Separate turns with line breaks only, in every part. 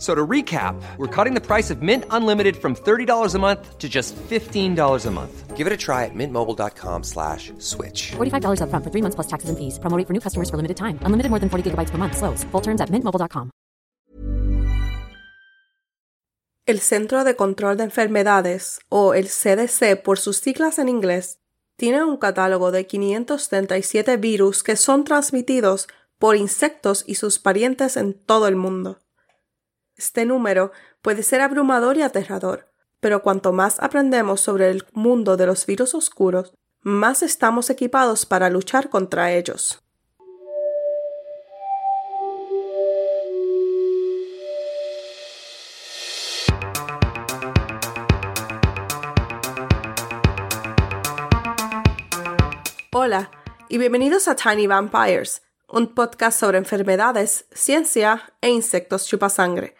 F- So to recap, we're cutting the price of Mint Unlimited from $30 a month to just $15 a month.
Give it a try at mintmobile.com slash switch.
$45 upfront for three months plus taxes and fees. Promo rate for new customers for limited time. Unlimited more than 40 gigabytes per month. Slows. Full terms at mintmobile.com.
El Centro de Control de Enfermedades, o el CDC por sus siglas en inglés, tiene un catálogo de 537 virus que son transmitidos por insectos y sus parientes en todo el mundo. Este número puede ser abrumador y aterrador, pero cuanto más aprendemos sobre el mundo de los virus oscuros, más estamos equipados para luchar contra ellos. Hola y bienvenidos a Tiny Vampires, un podcast sobre enfermedades, ciencia e insectos chupasangre.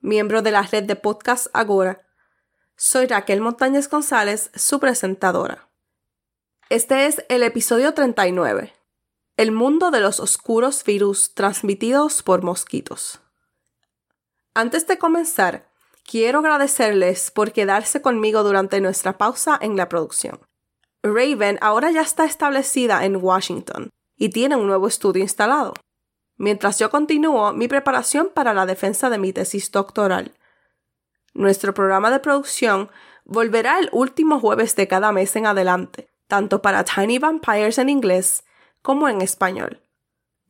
Miembro de la red de podcast Agora. Soy Raquel Montañez González, su presentadora. Este es el episodio 39. El mundo de los oscuros virus transmitidos por mosquitos. Antes de comenzar, quiero agradecerles por quedarse conmigo durante nuestra pausa en la producción. Raven ahora ya está establecida en Washington y tiene un nuevo estudio instalado, mientras yo continúo mi preparación para la defensa de mi tesis doctoral. Nuestro programa de producción volverá el último jueves de cada mes en adelante, tanto para Tiny Vampires en inglés como en español.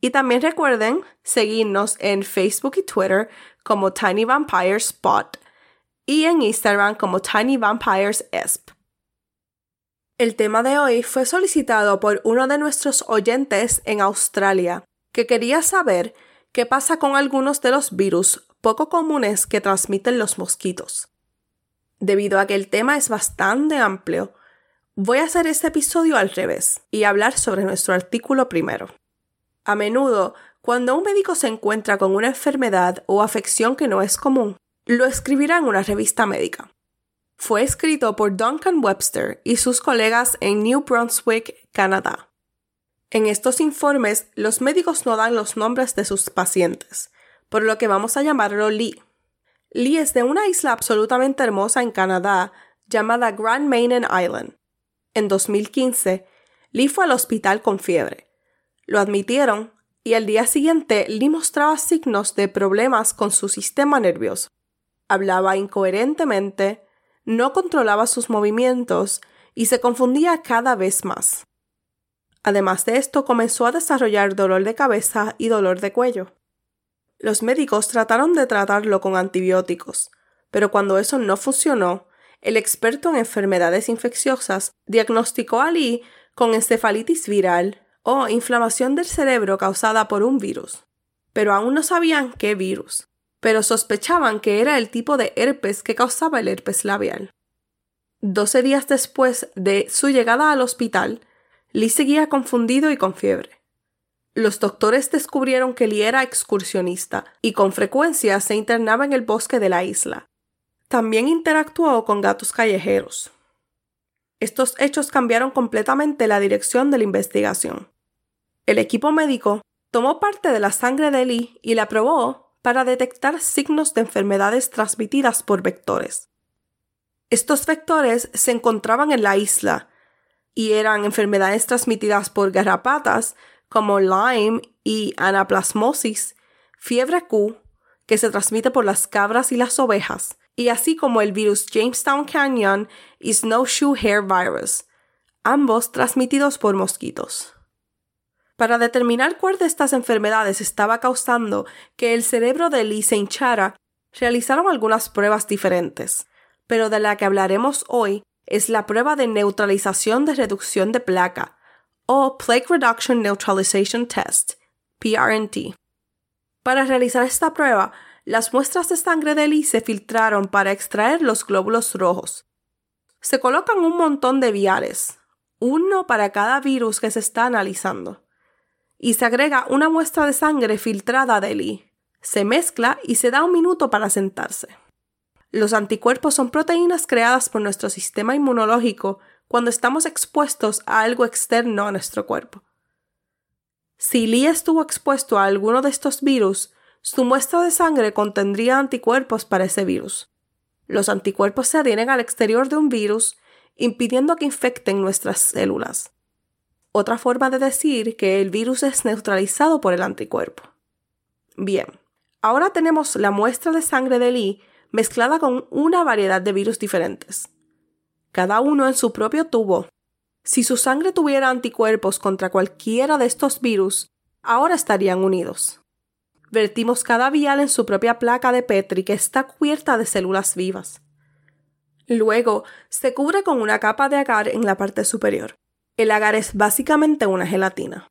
Y también recuerden seguirnos en Facebook y Twitter como Tiny Vampires Spot y en Instagram como Tiny Vampires Esp. El tema de hoy fue solicitado por uno de nuestros oyentes en Australia, que quería saber qué pasa con algunos de los virus poco comunes que transmiten los mosquitos. Debido a que el tema es bastante amplio, voy a hacer este episodio al revés y hablar sobre nuestro artículo primero. A menudo, cuando un médico se encuentra con una enfermedad o afección que no es común, lo escribirá en una revista médica fue escrito por Duncan Webster y sus colegas en New Brunswick, Canadá. En estos informes, los médicos no dan los nombres de sus pacientes, por lo que vamos a llamarlo Lee. Lee es de una isla absolutamente hermosa en Canadá llamada Grand Mainen Island. En 2015, Lee fue al hospital con fiebre. Lo admitieron y al día siguiente Lee mostraba signos de problemas con su sistema nervioso. Hablaba incoherentemente, no controlaba sus movimientos y se confundía cada vez más. Además de esto, comenzó a desarrollar dolor de cabeza y dolor de cuello. Los médicos trataron de tratarlo con antibióticos, pero cuando eso no funcionó, el experto en enfermedades infecciosas diagnosticó a Lee con encefalitis viral o inflamación del cerebro causada por un virus. Pero aún no sabían qué virus pero sospechaban que era el tipo de herpes que causaba el herpes labial. Doce días después de su llegada al hospital, Lee seguía confundido y con fiebre. Los doctores descubrieron que Lee era excursionista y con frecuencia se internaba en el bosque de la isla. También interactuó con gatos callejeros. Estos hechos cambiaron completamente la dirección de la investigación. El equipo médico tomó parte de la sangre de Lee y la probó para detectar signos de enfermedades transmitidas por vectores. Estos vectores se encontraban en la isla y eran enfermedades transmitidas por garrapatas como Lyme y anaplasmosis, fiebre Q, que se transmite por las cabras y las ovejas, y así como el virus Jamestown Canyon y Snowshoe Hair Virus, ambos transmitidos por mosquitos. Para determinar cuál de estas enfermedades estaba causando que el cerebro de Lee se hinchara, realizaron algunas pruebas diferentes, pero de la que hablaremos hoy es la prueba de neutralización de reducción de placa, o Plaque Reduction Neutralization Test, PRNT. Para realizar esta prueba, las muestras de sangre de Lee se filtraron para extraer los glóbulos rojos. Se colocan un montón de viales, uno para cada virus que se está analizando, y se agrega una muestra de sangre filtrada de Lee. Se mezcla y se da un minuto para sentarse. Los anticuerpos son proteínas creadas por nuestro sistema inmunológico cuando estamos expuestos a algo externo a nuestro cuerpo. Si Lee estuvo expuesto a alguno de estos virus, su muestra de sangre contendría anticuerpos para ese virus. Los anticuerpos se adhieren al exterior de un virus, impidiendo que infecten nuestras células. Otra forma de decir que el virus es neutralizado por el anticuerpo. Bien, ahora tenemos la muestra de sangre de Lee mezclada con una variedad de virus diferentes cada uno en su propio tubo. Si su sangre tuviera anticuerpos contra cualquiera de estos virus, ahora estarían unidos. Vertimos cada vial en su propia placa de Petri que está cubierta de células vivas. Luego se cubre con una capa de agar en la parte superior. El agar es básicamente una gelatina.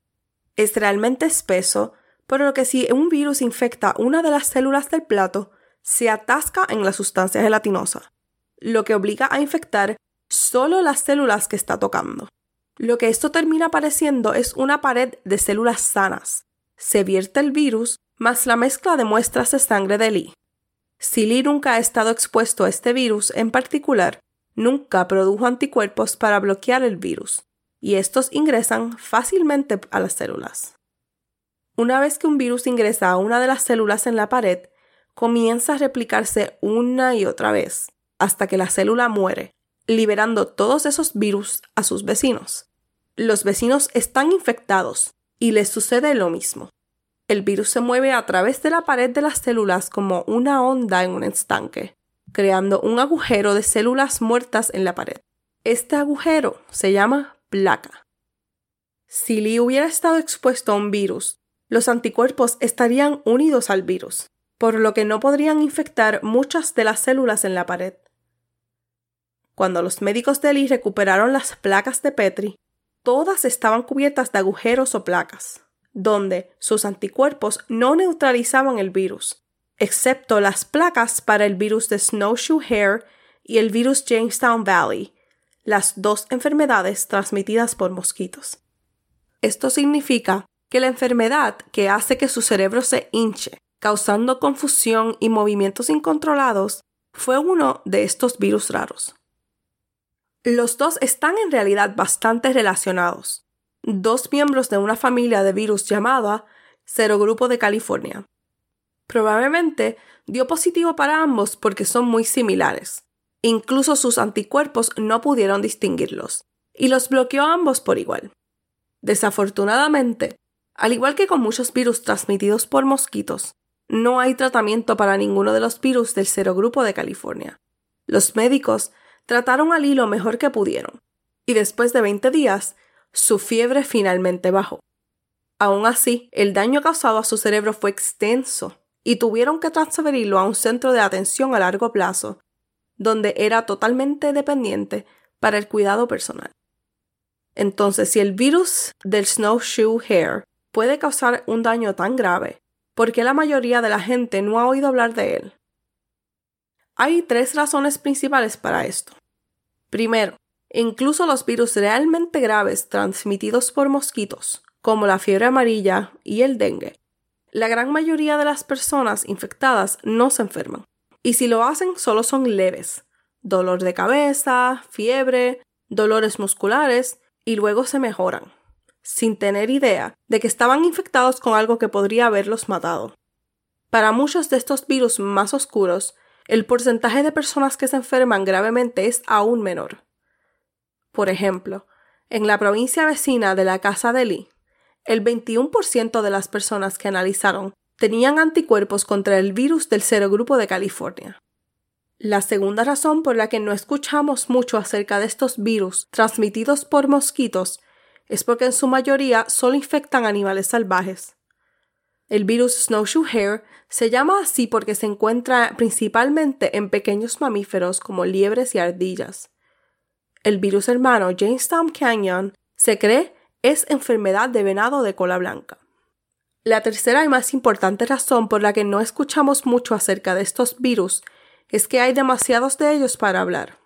Es realmente espeso, por lo que si un virus infecta una de las células del plato, se atasca en la sustancia gelatinosa, lo que obliga a infectar solo las células que está tocando. Lo que esto termina pareciendo es una pared de células sanas. Se vierte el virus más la mezcla de muestras de sangre de Lee. Si Lee nunca ha estado expuesto a este virus en particular, nunca produjo anticuerpos para bloquear el virus, y estos ingresan fácilmente a las células. Una vez que un virus ingresa a una de las células en la pared, comienza a replicarse una y otra vez, hasta que la célula muere, liberando todos esos virus a sus vecinos. Los vecinos están infectados y les sucede lo mismo. El virus se mueve a través de la pared de las células como una onda en un estanque, creando un agujero de células muertas en la pared. Este agujero se llama placa. Si Lee hubiera estado expuesto a un virus, los anticuerpos estarían unidos al virus, por lo que no podrían infectar muchas de las células en la pared. Cuando los médicos de Lee recuperaron las placas de Petri, todas estaban cubiertas de agujeros o placas, donde sus anticuerpos no neutralizaban el virus, excepto las placas para el virus de Snowshoe Hair y el virus Jamestown Valley, las dos enfermedades transmitidas por mosquitos. Esto significa que la enfermedad que hace que su cerebro se hinche, causando confusión y movimientos incontrolados, fue uno de estos virus raros. Los dos están en realidad bastante relacionados. Dos miembros de una familia de virus llamada Serogrupo de California. Probablemente dio positivo para ambos porque son muy similares. Incluso sus anticuerpos no pudieron distinguirlos, y los bloqueó a ambos por igual. Desafortunadamente, al igual que con muchos virus transmitidos por mosquitos, no hay tratamiento para ninguno de los virus del serogrupo de California. Los médicos Trataron a Lee lo mejor que pudieron, y después de 20 días, su fiebre finalmente bajó. Aún así, el daño causado a su cerebro fue extenso y tuvieron que transferirlo a un centro de atención a largo plazo, donde era totalmente dependiente para el cuidado personal. Entonces, si el virus del snowshoe hair puede causar un daño tan grave, ¿por qué la mayoría de la gente no ha oído hablar de él? Hay tres razones principales para esto. Primero, incluso los virus realmente graves transmitidos por mosquitos, como la fiebre amarilla y el dengue, la gran mayoría de las personas infectadas no se enferman. Y si lo hacen, solo son leves. Dolor de cabeza, fiebre, dolores musculares, y luego se mejoran, sin tener idea de que estaban infectados con algo que podría haberlos matado. Para muchos de estos virus más oscuros, el porcentaje de personas que se enferman gravemente es aún menor. Por ejemplo, en la provincia vecina de la Casa de Lee, el 21% de las personas que analizaron tenían anticuerpos contra el virus del serogrupo de California. La segunda razón por la que no escuchamos mucho acerca de estos virus transmitidos por mosquitos es porque en su mayoría solo infectan animales salvajes. El virus Snowshoe Hare se llama así porque se encuentra principalmente en pequeños mamíferos como liebres y ardillas. El virus hermano Jamestown Canyon se cree es enfermedad de venado de cola blanca. La tercera y más importante razón por la que no escuchamos mucho acerca de estos virus es que hay demasiados de ellos para hablar.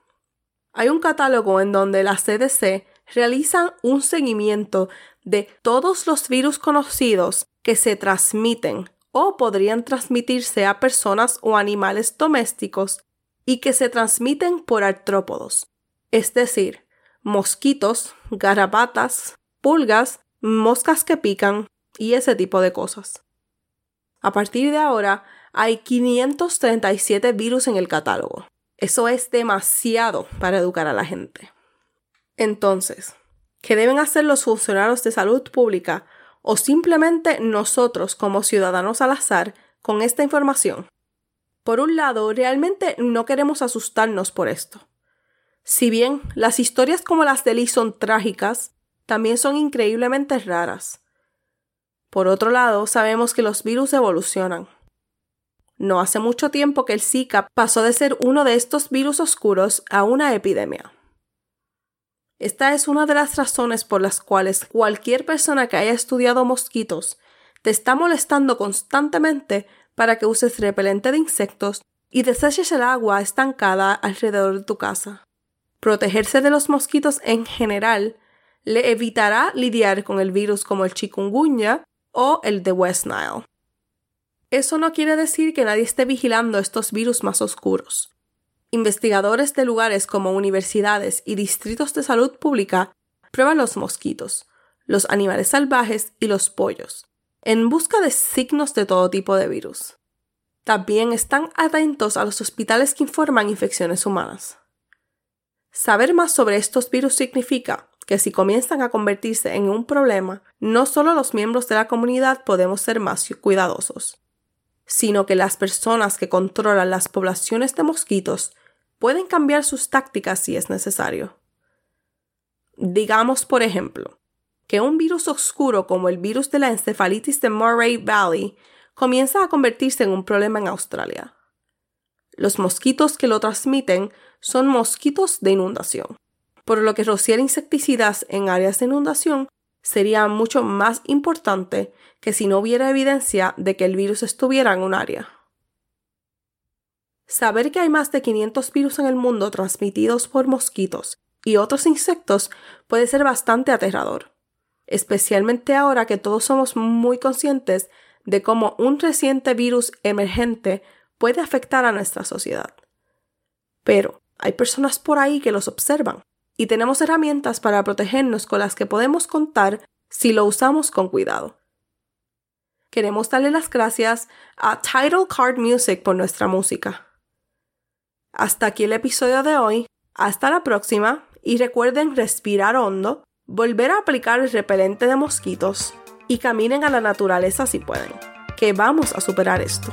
Hay un catálogo en donde la CDC realiza un seguimiento de todos los virus conocidos que se transmiten o podrían transmitirse a personas o animales domésticos y que se transmiten por artrópodos, es decir, mosquitos, garrapatas, pulgas, moscas que pican y ese tipo de cosas. A partir de ahora, hay 537 virus en el catálogo. Eso es demasiado para educar a la gente. Entonces, ¿qué deben hacer los funcionarios de salud pública o simplemente nosotros como ciudadanos al azar con esta información? Por un lado, realmente no queremos asustarnos por esto. Si bien las historias como las de Lee son trágicas, también son increíblemente raras. Por otro lado, sabemos que los virus evolucionan. No hace mucho tiempo que el Zika pasó de ser uno de estos virus oscuros a una epidemia. Esta es una de las razones por las cuales cualquier persona que haya estudiado mosquitos te está molestando constantemente para que uses repelente de insectos y deseches el agua estancada alrededor de tu casa. Protegerse de los mosquitos en general le evitará lidiar con el virus como el chikungunya o el de West Nile. Eso no quiere decir que nadie esté vigilando estos virus más oscuros. Investigadores de lugares como universidades y distritos de salud pública prueban los mosquitos, los animales salvajes y los pollos, en busca de signos de todo tipo de virus. También están atentos a los hospitales que informan infecciones humanas. Saber más sobre estos virus significa que si comienzan a convertirse en un problema, no solo los miembros de la comunidad podemos ser más cuidadosos, sino que las personas que controlan las poblaciones de mosquitos pueden cambiar sus tácticas si es necesario. Digamos, por ejemplo, que un virus oscuro como el virus de la encefalitis de Murray Valley comienza a convertirse en un problema en Australia. Los mosquitos que lo transmiten son mosquitos de inundación, por lo que rociar insecticidas en áreas de inundación sería mucho más importante que si no hubiera evidencia de que el virus estuviera en un área. Saber que hay más de 500 virus en el mundo transmitidos por mosquitos y otros insectos puede ser bastante aterrador, especialmente ahora que todos somos muy conscientes de cómo un reciente virus emergente puede afectar a nuestra sociedad. Pero hay personas por ahí que los observan y tenemos herramientas para protegernos con las que podemos contar si lo usamos con cuidado. Queremos darle las gracias a Title Card Music por nuestra música. Hasta aquí el episodio de hoy. Hasta la próxima y recuerden respirar hondo, volver a aplicar el repelente de mosquitos y caminen a la naturaleza si pueden, que vamos a superar esto.